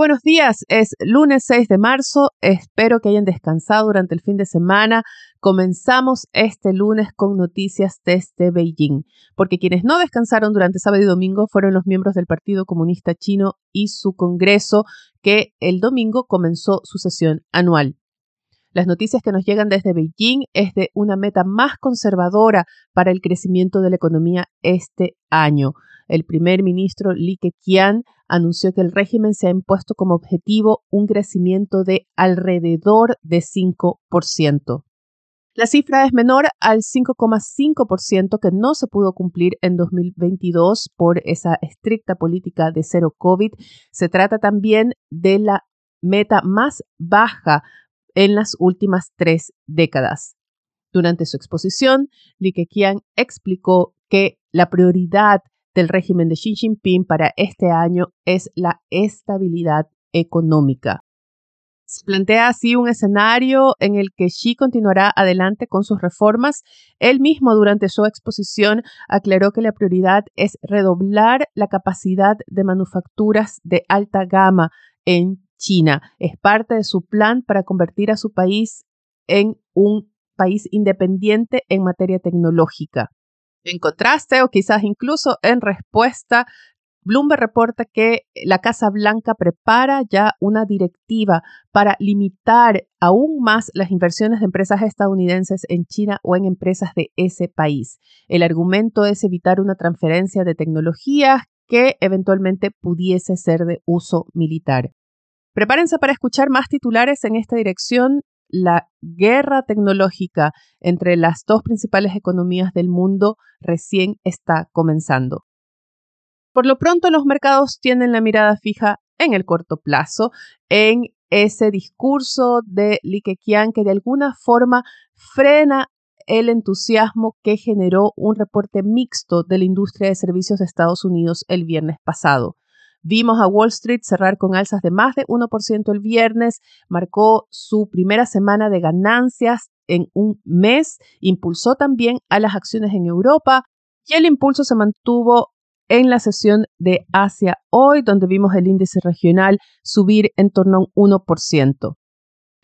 Buenos días, es lunes 6 de marzo, espero que hayan descansado durante el fin de semana. Comenzamos este lunes con noticias desde Beijing, porque quienes no descansaron durante sábado y domingo fueron los miembros del Partido Comunista Chino y su Congreso, que el domingo comenzó su sesión anual. Las noticias que nos llegan desde Beijing es de una meta más conservadora para el crecimiento de la economía este año. El primer ministro Li Keqiang anunció que el régimen se ha impuesto como objetivo un crecimiento de alrededor de 5%. La cifra es menor al 5,5% que no se pudo cumplir en 2022 por esa estricta política de cero COVID. Se trata también de la meta más baja en las últimas tres décadas. Durante su exposición, Li Keqiang explicó que la prioridad del régimen de Xi Jinping para este año es la estabilidad económica. Se plantea así un escenario en el que Xi continuará adelante con sus reformas. Él mismo durante su exposición aclaró que la prioridad es redoblar la capacidad de manufacturas de alta gama en China. Es parte de su plan para convertir a su país en un país independiente en materia tecnológica. En contraste, o quizás incluso en respuesta, Bloomberg reporta que la Casa Blanca prepara ya una directiva para limitar aún más las inversiones de empresas estadounidenses en China o en empresas de ese país. El argumento es evitar una transferencia de tecnologías que eventualmente pudiese ser de uso militar. Prepárense para escuchar más titulares en esta dirección. La guerra tecnológica entre las dos principales economías del mundo recién está comenzando. Por lo pronto, los mercados tienen la mirada fija en el corto plazo, en ese discurso de Li Keqiang que de alguna forma frena el entusiasmo que generó un reporte mixto de la industria de servicios de Estados Unidos el viernes pasado. Vimos a Wall Street cerrar con alzas de más de 1% el viernes, marcó su primera semana de ganancias en un mes, impulsó también a las acciones en Europa y el impulso se mantuvo en la sesión de Asia hoy, donde vimos el índice regional subir en torno a un 1%.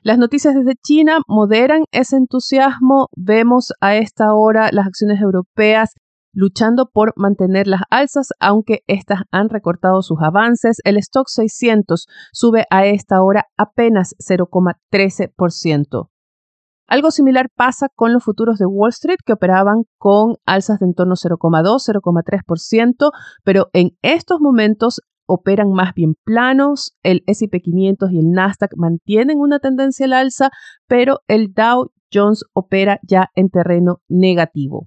Las noticias desde China moderan ese entusiasmo. Vemos a esta hora las acciones europeas luchando por mantener las alzas, aunque estas han recortado sus avances. El stock 600 sube a esta hora apenas 0,13%. Algo similar pasa con los futuros de Wall Street que operaban con alzas de en torno a 0,2, 0,3%, pero en estos momentos operan más bien planos. El SP 500 y el Nasdaq mantienen una tendencia al alza, pero el Dow Jones opera ya en terreno negativo.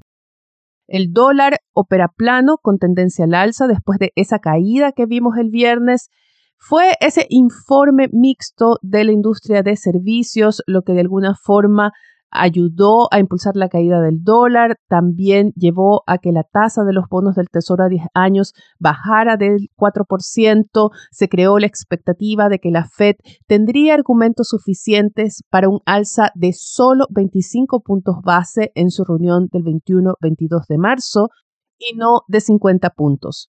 El dólar opera plano con tendencia al alza después de esa caída que vimos el viernes. Fue ese informe mixto de la industria de servicios lo que de alguna forma ayudó a impulsar la caída del dólar, también llevó a que la tasa de los bonos del Tesoro a 10 años bajara del 4%, se creó la expectativa de que la Fed tendría argumentos suficientes para un alza de solo 25 puntos base en su reunión del 21-22 de marzo y no de 50 puntos.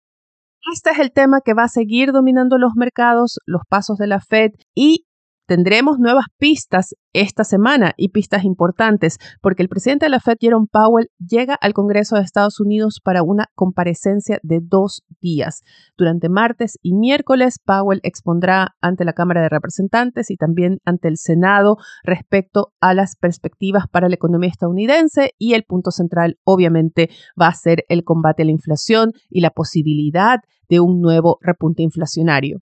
Este es el tema que va a seguir dominando los mercados, los pasos de la Fed y Tendremos nuevas pistas esta semana y pistas importantes porque el presidente de la Fed, Jerome Powell, llega al Congreso de Estados Unidos para una comparecencia de dos días. Durante martes y miércoles, Powell expondrá ante la Cámara de Representantes y también ante el Senado respecto a las perspectivas para la economía estadounidense y el punto central obviamente va a ser el combate a la inflación y la posibilidad de un nuevo repunte inflacionario.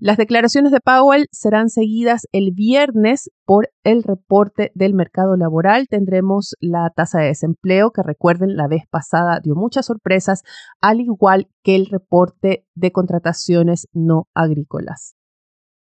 Las declaraciones de Powell serán seguidas el viernes por el reporte del mercado laboral. Tendremos la tasa de desempleo, que recuerden la vez pasada dio muchas sorpresas, al igual que el reporte de contrataciones no agrícolas.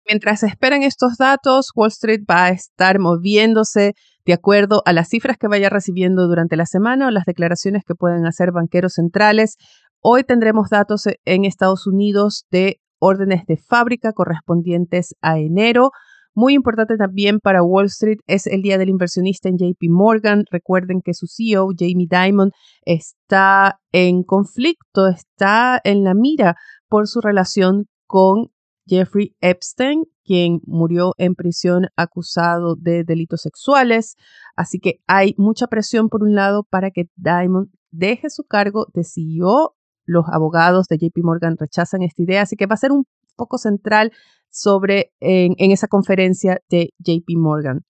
Mientras esperan estos datos, Wall Street va a estar moviéndose de acuerdo a las cifras que vaya recibiendo durante la semana o las declaraciones que pueden hacer banqueros centrales. Hoy tendremos datos en Estados Unidos de órdenes de fábrica correspondientes a enero. Muy importante también para Wall Street es el día del inversionista en JP Morgan. Recuerden que su CEO, Jamie Dimon, está en conflicto, está en la mira por su relación con Jeffrey Epstein, quien murió en prisión acusado de delitos sexuales. Así que hay mucha presión por un lado para que Diamond deje su cargo de CEO. Los abogados de JP Morgan rechazan esta idea, así que va a ser un poco central sobre en, esa conferencia de JP Morgan.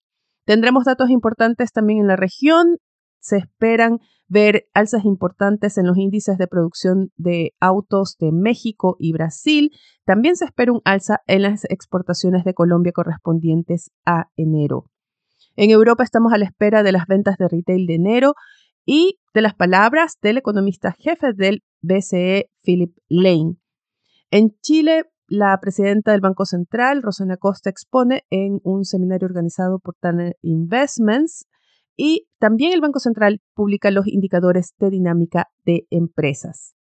Tendremos datos importantes también en la región. Se esperan ver alzas importantes en los índices de producción de autos de México y Brasil. También se espera un alza en las exportaciones de Colombia correspondientes a enero. En Europa estamos a la espera de las ventas de retail de enero y de las palabras del economista jefe del BCE, Philip Lane. En Chile la presidenta del Banco Central, Rosana Costa, expone en un seminario organizado por Tanner Investments y también el Banco Central publica los indicadores de dinámica de empresas.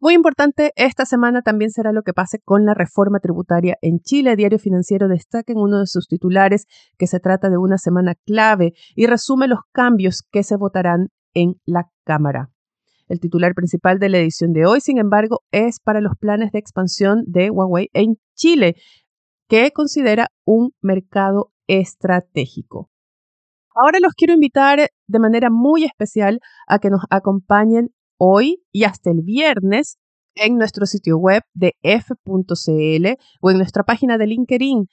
Muy importante, esta semana también será lo que pase con la reforma tributaria en Chile. Diario Financiero destaca en uno de sus titulares que se trata de una semana clave y resume los cambios que se votarán en la Cámara. El titular principal de la edición de hoy, sin embargo, es para los planes de expansión de Huawei en Chile, que considera un mercado estratégico. Ahora los quiero invitar de manera muy especial a que nos acompañen hoy y hasta el viernes en nuestro sitio web de f.cl o en nuestra página de LinkedIn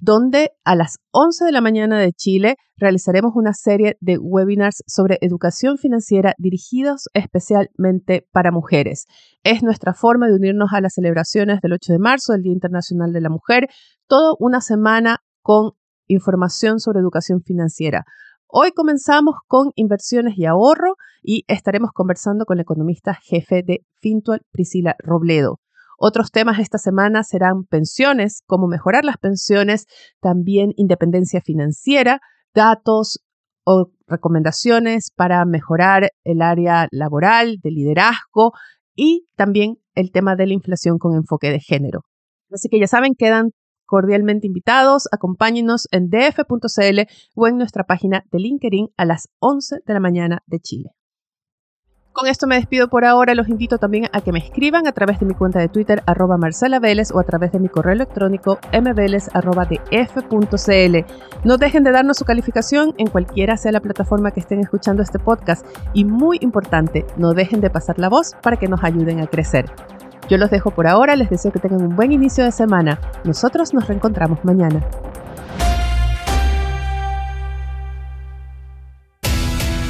donde a las 11 de la mañana de Chile realizaremos una serie de webinars sobre educación financiera dirigidos especialmente para mujeres. Es nuestra forma de unirnos a las celebraciones del 8 de marzo, el Día Internacional de la Mujer, toda una semana con información sobre educación financiera. Hoy comenzamos con inversiones y ahorro y estaremos conversando con la economista jefe de Fintual, Priscila Robledo. Otros temas esta semana serán pensiones, cómo mejorar las pensiones, también independencia financiera, datos o recomendaciones para mejorar el área laboral, de liderazgo y también el tema de la inflación con enfoque de género. Así que ya saben, quedan cordialmente invitados. Acompáñenos en df.cl o en nuestra página de LinkedIn a las 11 de la mañana de Chile. Con esto me despido por ahora. Los invito también a que me escriban a través de mi cuenta de Twitter, arroba o a través de mi correo electrónico mvélez.df.cl. No dejen de darnos su calificación en cualquiera sea la plataforma que estén escuchando este podcast. Y muy importante, no dejen de pasar la voz para que nos ayuden a crecer. Yo los dejo por ahora, les deseo que tengan un buen inicio de semana. Nosotros nos reencontramos mañana.